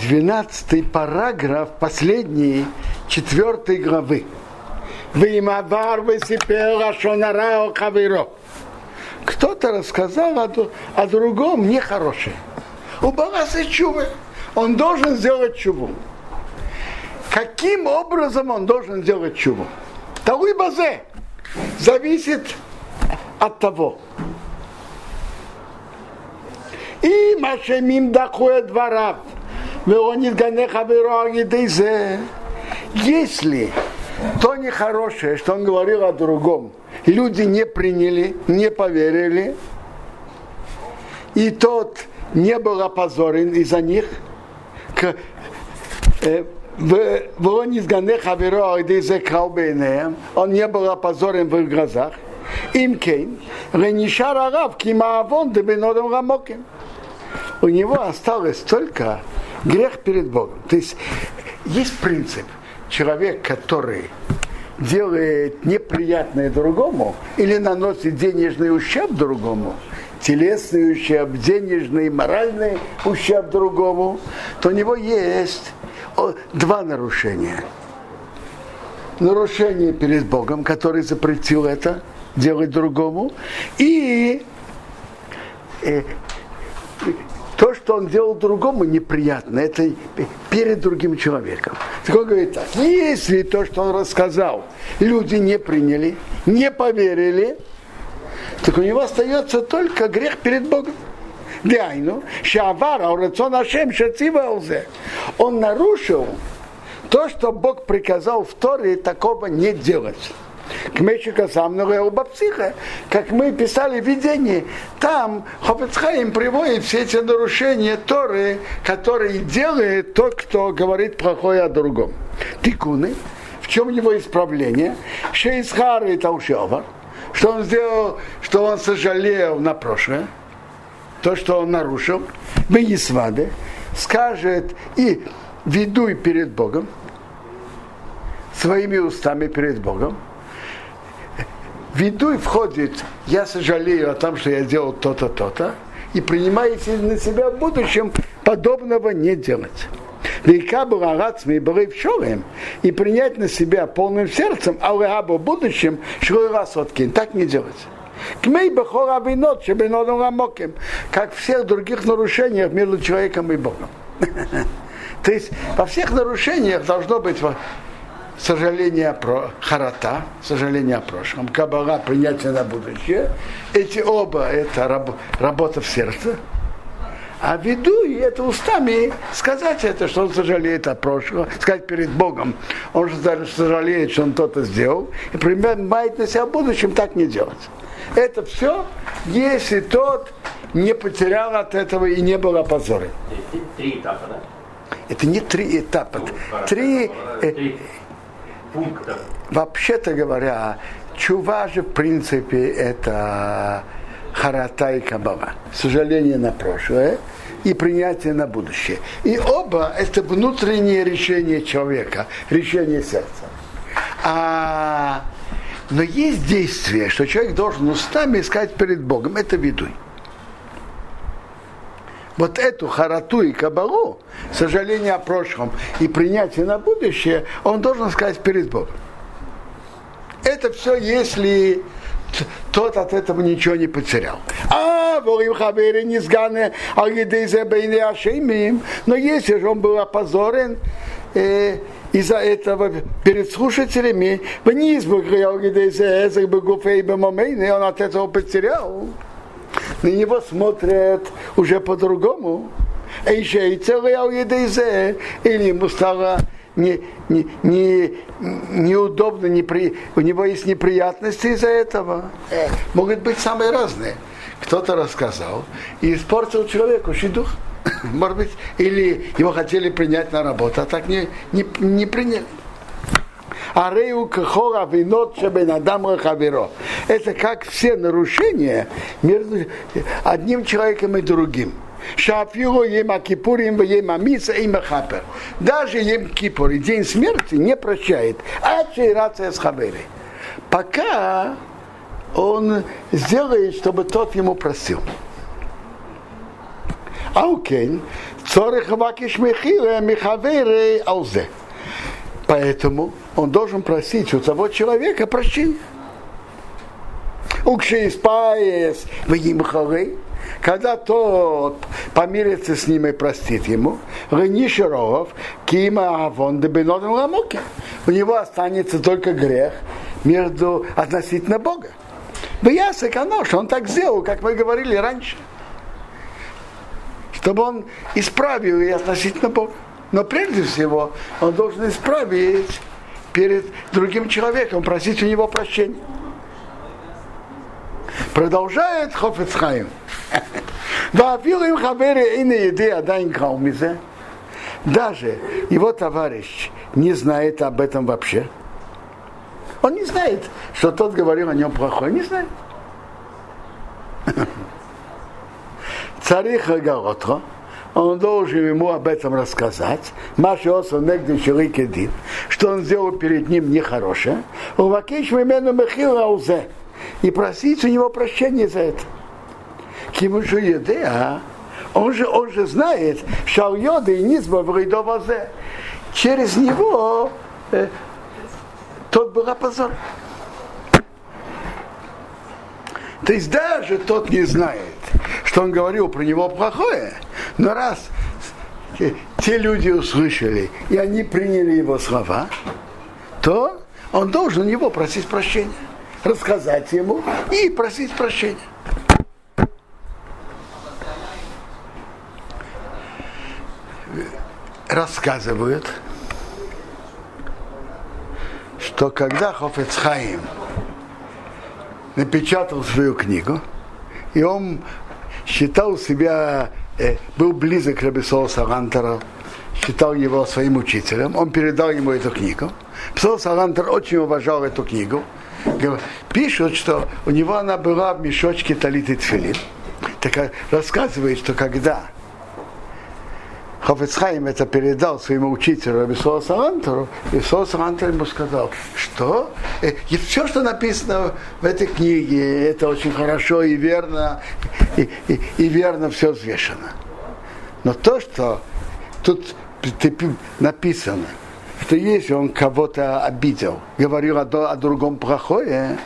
12 параграф, последний, четвертой главы. Кто-то рассказал о, о другом нехорошее. У Баласа чувы. Он должен сделать чуву. Каким образом он должен сделать чуву? Талуй базе зависит от того. И машемим дахуя дворав. Если то нехорошее, что он говорил о другом, люди не приняли, не поверили, и тот не был опозорен из-за них, к, э, он не был опозорен в их глазах. Им кейн, ренишар арав, кимаавон, дебенодом рамоким. У него осталось только грех перед Богом. То есть есть принцип. Человек, который делает неприятное другому или наносит денежный ущерб другому, телесный ущерб, денежный, моральный ущерб другому, то у него есть два нарушения. Нарушение перед Богом, который запретил это делать другому, и э, то, что он делал другому неприятно, это перед другим человеком. Так он говорит так, если то, что он рассказал, люди не приняли, не поверили, так у него остается только грех перед Богом. Дайну, Шавара, Урацон Ашем, Шацивалзе. Он нарушил то, что Бог приказал в Торе, такого не делать к мечика самного психа, как мы писали в видении, там Хофицхайм приводит все эти нарушения Торы, которые делает тот, кто говорит плохое о другом. Тикуны, в чем его исправление? Шейсхар и Таушевар, что он сделал, что он сожалел на прошлое, то, что он нарушил, Бенисвады, скажет и ведуй перед Богом, своими устами перед Богом, виду и входит, я сожалею о том, что я делал то-то, то-то, и принимаете на себя в будущем подобного не делать. И принять на себя полным сердцем, а в будущем, шрой так не делать. Кмей бахора винот, как всех других нарушениях между человеком и Богом. То есть во всех нарушениях должно быть сожаление про харата, сожаление о прошлом, кабала, принятие на будущее. Эти оба это раб, работа в сердце. А виду и это устами сказать это, что он сожалеет о прошлом, сказать перед Богом, он же даже сожалеет, что он то-то сделал, и принимает на себя в будущем так не делать. Это все, если тот не потерял от этого и не был опозорен. Три этапа, да? Это не три этапа. Ну, три, три пунктов? Вообще-то говоря, чува же, в принципе, это харата и кабала. Сожаление на прошлое и принятие на будущее. И оба это внутреннее решение человека, решение сердца. А, но есть действие, что человек должен устами искать перед Богом. Это ведуй вот эту харату и кабалу, сожаление о прошлом и принятие на будущее, он должен сказать перед Богом. Это все, если тот от этого ничего не потерял. А, ворим хабери не сгане, а но если же он был опозорен, э, из-за этого перед слушателями, вниз бы он от этого потерял на него смотрят уже по-другому. Или ему стало не, не, не, неудобно, непри, у него есть неприятности из-за этого. Могут быть самые разные. Кто-то рассказал и испортил человеку шидух. Может быть, или его хотели принять на работу, а так не, не, не приняли. Арею кахора винот шебенадам рахаверо. Это как все нарушения между одним человеком и другим. Шафиру ема кипурим ема миса и махапер. Даже ем кипур, день смерти не прощает. А рация с хабери. Пока он сделает, чтобы тот ему просил. Аукен, Цорих вакиш мехиле михавере алзе. Поэтому он должен просить у того человека прощения. Укшиспаес в Имхары, когда тот помирится с ним и простит ему, Ренишеров, Кима Авон Дебенотом Ламуке. У него останется только грех между относительно Бога. Биясек оно, что он так сделал, как мы говорили раньше. Чтобы он исправил и относительно Бога. Но прежде всего он должен исправить перед другим человеком, просить у него прощения. Продолжает Хофецхайм. Вафил им хабери и не еды адайн каумизе. Даже его товарищ не знает об этом вообще. Он не знает, что тот говорил о нем плохое. Не знает. Цариха Гаотро, он должен ему об этом рассказать. Машиоса Негдин что он сделал перед ним нехорошее. Увакиш Мемену Мехил Аузе и просить у него прощения за это. Кему же еды, а? Он же, он же знает, что йоды и низба в. Через него э, тот был опозор. То есть даже тот не знает, что он говорил про него плохое, но раз те люди услышали, и они приняли его слова, то он должен у него просить прощения рассказать ему и просить прощения. Рассказывают, что когда Хофецхаим напечатал свою книгу, и он считал себя, э, был близок к Рабисолу Сарантера, считал его своим учителем, он передал ему эту книгу. Псал Сарантер очень уважал эту книгу, пишут, что у него она была в мешочке талиты тфилин. Так рассказывает, что когда Хофецхайм это передал своему учителю Рабисуа Сарантеру, и Сарантер ему сказал, что э, и все, что написано в этой книге, это очень хорошо и верно, и, и, и верно все взвешено. Но то, что тут написано, что если он кого-то обидел, говорил о, о другом плохое,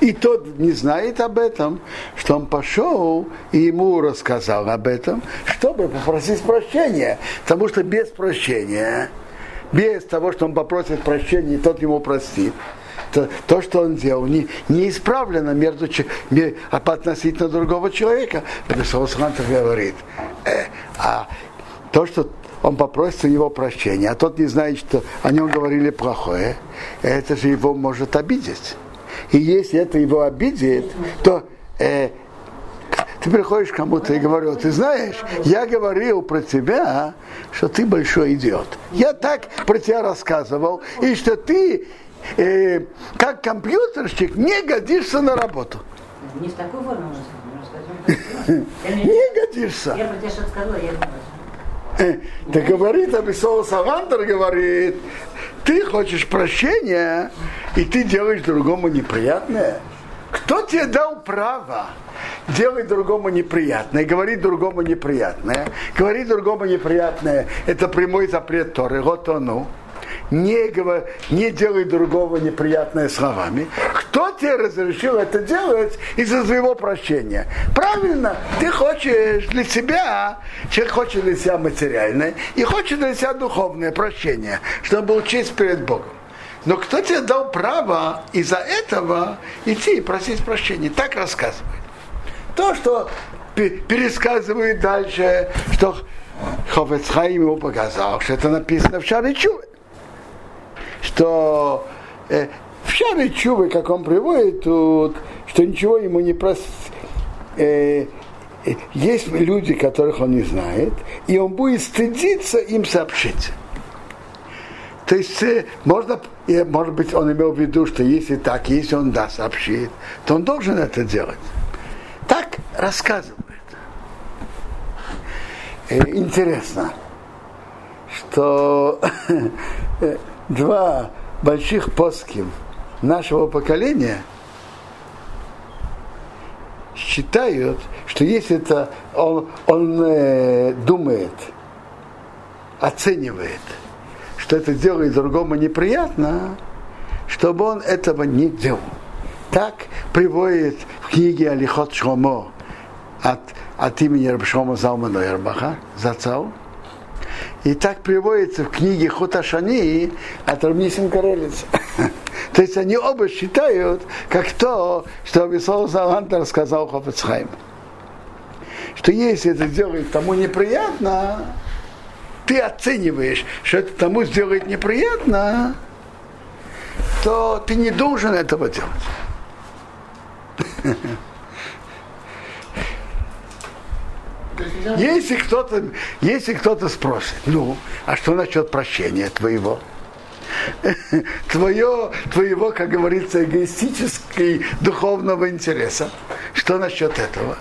и тот не знает об этом, что он пошел и ему рассказал об этом, чтобы попросить прощения. Потому что без прощения, без того, что он попросит прощения, и тот ему простит, то, то что он делал, не, не исправлено между, а относительно другого человека. Рабисол говорит, э, а то, что он попросит у него прощения, а тот не знает, что о нем говорили плохое, это же его может обидеть. И если это его обидит, то э, ты приходишь к кому-то и говорю, ты знаешь, я говорил про тебя, что ты большой идиот. Я так про тебя рассказывал, и что ты, э, как компьютерщик, не годишься на работу. Не в такой форме можно сказать. Не годишься. Я про тебя что-то сказала, я не так говорит Абисол Савантер, говорит, ты хочешь прощения, и ты делаешь другому неприятное. Кто тебе дал право делать другому неприятное, говорить другому неприятное? Говорить другому неприятное – это прямой запрет Торы, вот оно не, говор, не делай другого неприятное словами. Кто тебе разрешил это делать из-за своего прощения? Правильно, ты хочешь для себя, человек хочет для себя материальное и хочет для себя духовное прощение, чтобы был честь перед Богом. Но кто тебе дал право из-за этого идти и просить прощения? Так рассказывает. То, что пересказывает дальше, что Ховецхайм ему показал, что это написано в Шаре Чуве что э, в Шаре Чувы, как он приводит тут, что ничего ему не прос... Э, э, есть люди, которых он не знает, и он будет стыдиться им сообщить. То есть э, можно, может быть, он имел в виду, что если так, если он да сообщит, то он должен это делать. Так рассказывает. Э, интересно, что два больших поским нашего поколения считают, что если это он, он э, думает, оценивает, что это делает другому неприятно, чтобы он этого не делал. Так приводит в книге Алихот Шомо от, от имени Рабшома Залмана Ярбаха, Зацау. И так приводится в книге Хуташани от Равнисим Карелица. То есть они оба считают, как то, что Висол Залантер сказал Хофецхайм. Что если это делает тому неприятно, ты оцениваешь, что это тому сделает неприятно, то ты не должен этого делать. Если кто-то, если кто-то спросит, ну, а что насчет прощения твоего? Твое, твоего, как говорится, эгоистического духовного интереса. Что насчет этого?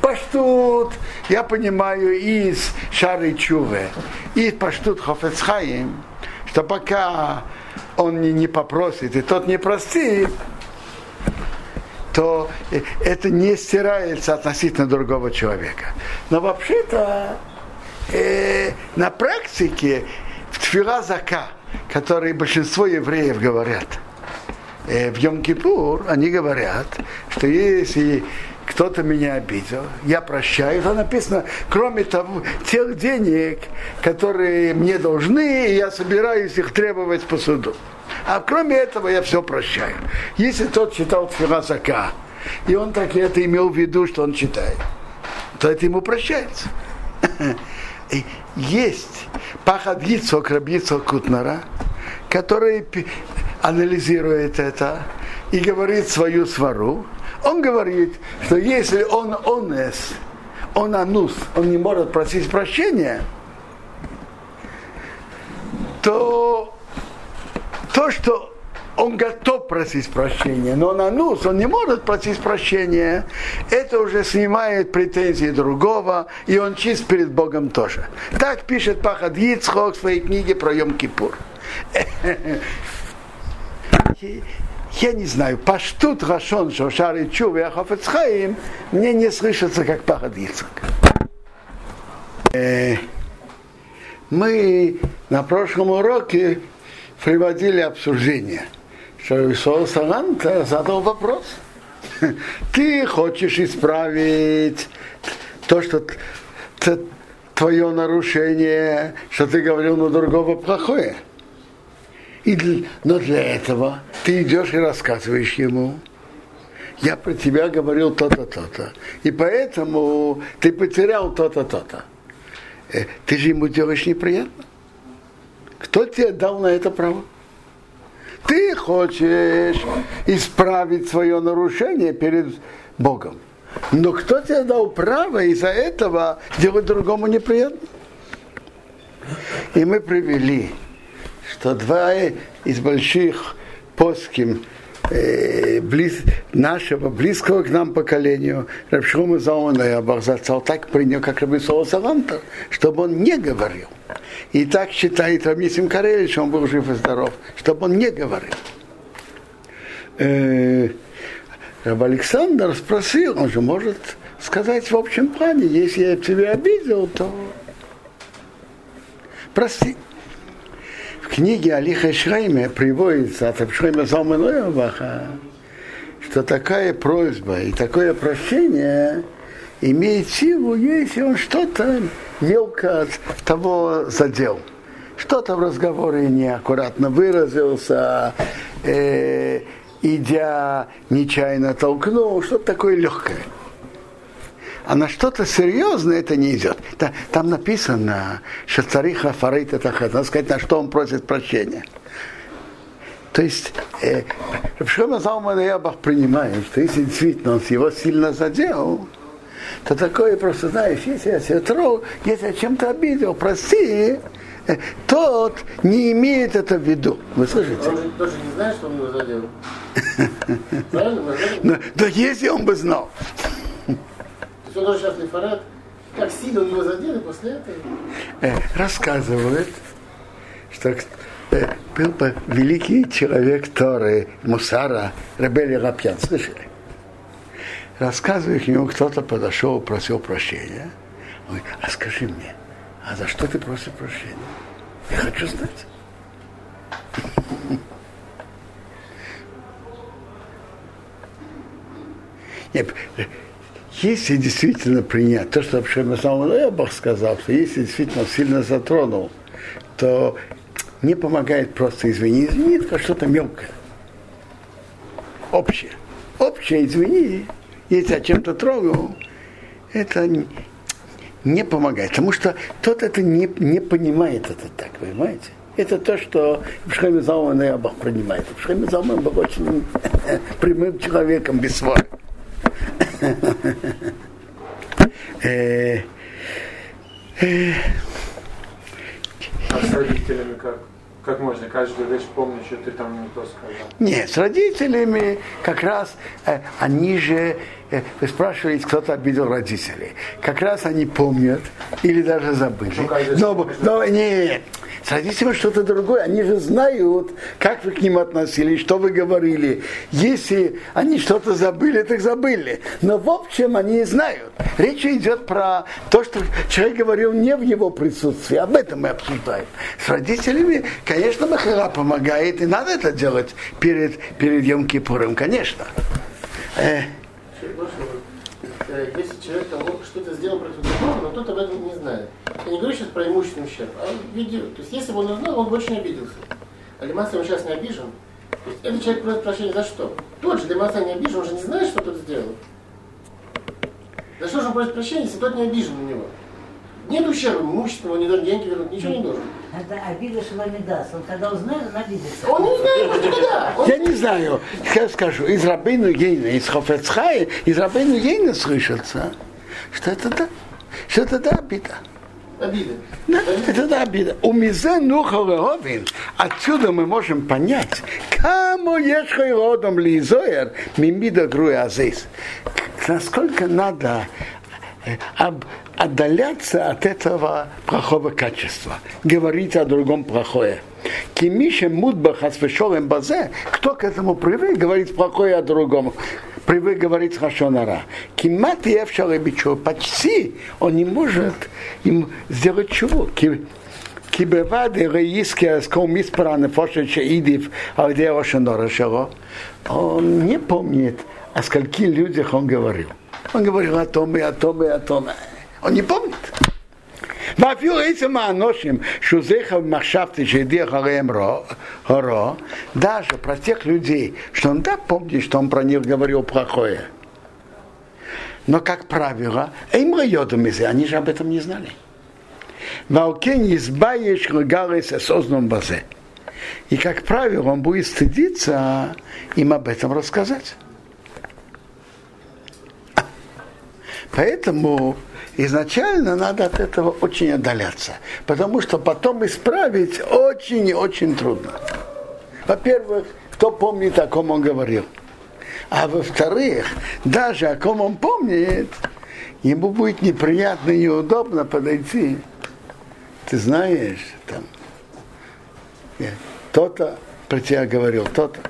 Паштут, я понимаю, из Шары Чуве, и Паштут Хофецхаим, что пока он не, не попросит, и тот не простит, то это не стирается относительно другого человека. Но вообще-то э, на практике в Тфила Зака, который большинство евреев говорят, э, в Йом-Кипур они говорят, что если кто-то меня обидел, я прощаю. Это написано, кроме того, тех денег, которые мне должны, я собираюсь их требовать по суду. А кроме этого я все прощаю. Если тот читал Тфиласака, и он так это имел в виду, что он читает, то это ему прощается. Есть Пахад Гицок, Рабицок Кутнара, который анализирует это и говорит свою свару. Он говорит, что если он онес, он анус, он не может просить прощения, то то, что он готов просить прощения, но на нус он не может просить прощения, это уже снимает претензии другого, и он чист перед Богом тоже. Так пишет Пахад Ицхок в своей книге про Йом-Кипур. Я не знаю, паштут Рашон, Шошар и Чув и Ахафецхаим, мне не слышится, как Пахад Ицхок. Э, мы на прошлом уроке приводили обсуждение, что Исол Саланта задал вопрос. Ты хочешь исправить то, что твое нарушение, что ты говорил на другого плохое. И, но для этого ты идешь и рассказываешь ему, я про тебя говорил то-то, то-то. И поэтому ты потерял то-то, то-то. Э, ты же ему делаешь неприятно. Кто тебе дал на это право? Ты хочешь исправить свое нарушение перед Богом. Но кто тебе дал право из-за этого делать другому неприятно? И мы привели, что два из больших поским э, близ, нашего близкого к нам поколению, Рабшума Заона и Абахзацал так принял, как Раби Саланта, чтобы он не говорил. И так считает Рамисим Карелич, он был жив и здоров, чтобы он не говорил. Э, Раб Александр спросил, он же может сказать в общем плане, если я тебя обидел, то прости. Книге Алиха Шрайме приводится от Абшрайма Залманоеваха, что такая просьба и такое прощение имеет силу, если он что-то мелко от того задел. Что-то в разговоре неаккуратно выразился, э, идя нечаянно толкнул, что-то такое легкое. А на что-то серьезное это не идет. Там написано, что цариха фарит это надо сказать, на что он просит прощения. То есть э, Рабшома Залман Ябах принимает, что если действительно он его сильно задел, то такое просто, знаешь, если я себя трогал, если я чем-то обидел, прости, э, тот не имеет это в виду. Вы слышите? Он тоже не знает, что он его задел. Правильно? Но, но если он бы знал. Есть он тоже сейчас лифарат, как сильно он его задел, и после этого... Э, рассказывает, что э, был бы великий человек Торы, Мусара, Рабели Рапьян, слышали? рассказываю к нему, кто-то подошел, просил прощения. Он говорит, а скажи мне, А за что ты просишь прощения? Я хочу знать. Нет, если действительно принять то, что вообще на самом деле Бог сказал, что если действительно сильно затронул, то не помогает просто извини, извини, это что-то мелкое. Общее. Общее извини, если я чем-то трогал, это не, помогает. Потому что тот это не, не понимает это так, понимаете? Это то, что в Шхаме Залмана Бог принимает. В Шхаме Залман был очень прямым человеком, без свара. Э, э, А с родителями как? Как можно каждую вещь помнить, что ты там не то сказал? Нет, с родителями как раз э, они же, э, вы спрашивали, кто-то обидел родителей. Как раз они помнят или даже забыли. Ну, Но, но нет, с родителями что-то другое. Они же знают, как вы к ним относились, что вы говорили. Если они что-то забыли, так забыли. Но в общем они знают. Речь идет про то, что человек говорил не в его присутствии. Об этом мы обсуждаем. С родителями, конечно, Махара помогает, и надо это делать перед, перед Йом Кипуром, конечно. Э, Если человек там вот что-то сделал против другого, но тот об этом не знает. Я не говорю сейчас про имущественный ущерб, а видео. То есть если бы он узнал, он бы очень обиделся. А Лимаса он сейчас не обижен. То есть этот человек просит прощения за что? Тот же Лимаса не обижен, он же не знает, что тот сделал. За что же он просит прощения, если тот не обижен на него? Нет ущерба имущественного, он не должен деньги вернуть, ничего не должен. Это обида Шаламидас. Он когда узнает, он обидится. Он не знает, может, никогда. Он Я не знаю, я скажу, из Рабейну Ейна, из Хофецхая, из Рабейну Ейна слышится, что это да, что это да обида. обида. Да, это да обида. У Мизе Нухалеовин, отсюда мы можем понять, кому ешхай родом лизоер мимида груя азис. Насколько надо об- отдаляться от этого плохого качества, говорить о другом плохое. Кимише мудба хасвешолем базе, кто к этому привык, говорить плохое о другом, привык говорить хашонара. Кимат и евшалебичу, почти он не может им сделать чего. כי בבד ראיסקי אז כל מספר הנפושת שהעידיף על ידי ראש הנורא שלו, он не помнит, о скольки людях он говорил. Он говорил о том и о том и о том. Он не помнит. ואפילו עצם האנושים שהוא זכר מחשבתי שהדיח עליהם רו- הורו, даже про тех людей, что он да помнит, что он про них говорил плохое. Но, как правило, им йодом из они же об этом не знали. Валкен избаешь регалес осознанном базе. И, как правило, он будет стыдиться им об этом рассказать. Поэтому изначально надо от этого очень отдаляться, потому что потом исправить очень и очень трудно. Во-первых, кто помнит, о ком он говорил. А во-вторых, даже о ком он помнит, ему будет неприятно и неудобно подойти. Ты знаешь, там, э, то-то про тебя говорил, то-то.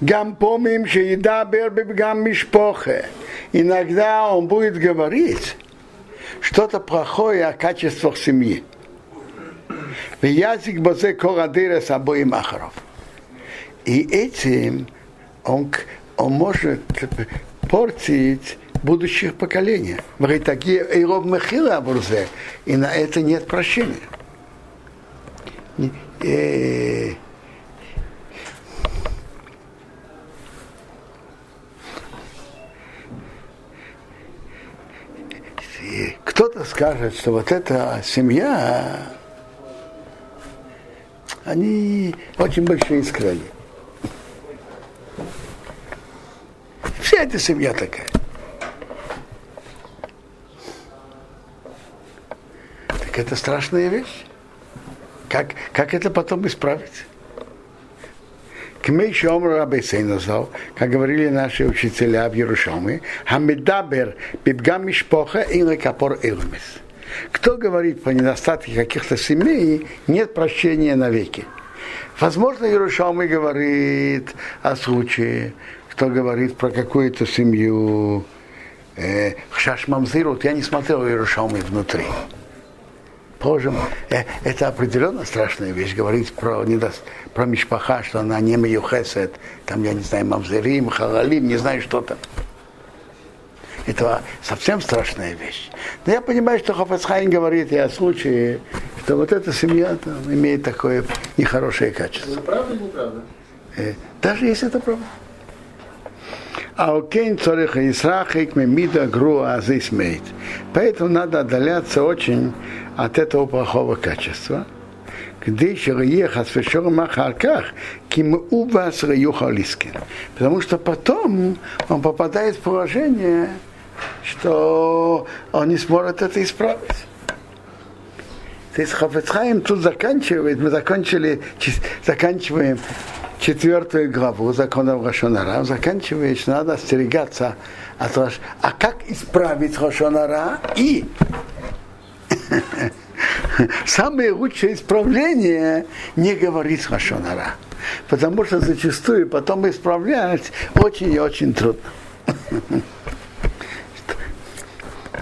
Гам помним, что еда гам мишпохе. Иногда он будет говорить что-то плохое о качествах семьи. Язык базе корадыра с обоим ахаров. И этим он, он может портить будущих поколений. Говорит, такие Эйров Мехила Бурзе, и на это нет прощения. Кто-то скажет, что вот эта семья, они очень большие искрали. Вся эта семья такая. Так это страшная вещь. Как, как это потом исправить? Как говорили наши учителя в Иерушалме, Хамедабер Бибгам Мишпоха и Лекапор Илмис. Кто говорит по недостатке каких-то семей, нет прощения навеки. Возможно, Иерушалмы говорит о случае, кто говорит про какую-то семью, э, Хшаш Мамзир, вот я не смотрел Иерушалмы внутри. Положим, э, это определенно страшная вещь, говорить про, недос, про Мишпаха, что она не Маюхесет, там, я не знаю, Мавзерим, Халалим, не знаю, что там. Это совсем страшная вещь. Но я понимаю, что Хафацхайн говорит и о случае, что вот эта семья там, имеет такое нехорошее качество. Это правда или неправда? Э, Даже если это правда. А окейн цорих исрахик мемида груа азисмейт. Поэтому надо отдаляться очень от этого плохого качества. Потому что потом он попадает в положение, что он не сможет это исправить. То есть Хафецхайм тут заканчивает, мы закончили, заканчиваем четвертую главу закона Рашонара, заканчивает, что надо остерегаться от Раш... А как исправить Рашонара и самое лучшее исправление не говорить Рашонара. Потому что зачастую потом исправлять очень и очень трудно.